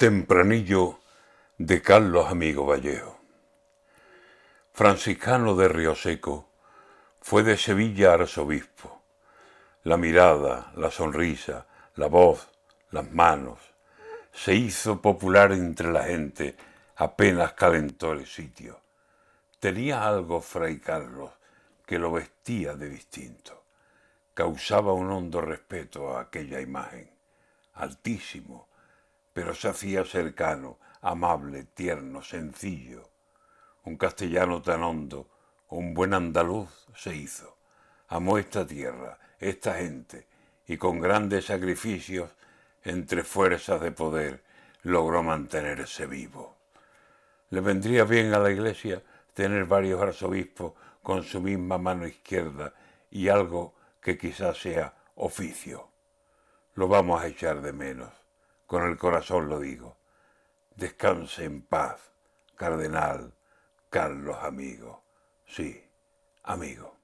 Tempranillo de Carlos Amigo Vallejo. Franciscano de Río Seco, fue de Sevilla arzobispo. La mirada, la sonrisa, la voz, las manos, se hizo popular entre la gente apenas calentó el sitio. Tenía algo Fray Carlos que lo vestía de distinto. Causaba un hondo respeto a aquella imagen, altísimo, pero se hacía cercano, amable, tierno, sencillo. Un castellano tan hondo, un buen andaluz se hizo. Amó esta tierra, esta gente, y con grandes sacrificios, entre fuerzas de poder, logró mantenerse vivo. Le vendría bien a la iglesia tener varios arzobispos con su misma mano izquierda y algo que quizás sea oficio. Lo vamos a echar de menos con el corazón lo digo. Descanse en paz, cardenal Carlos amigo. Sí, amigo.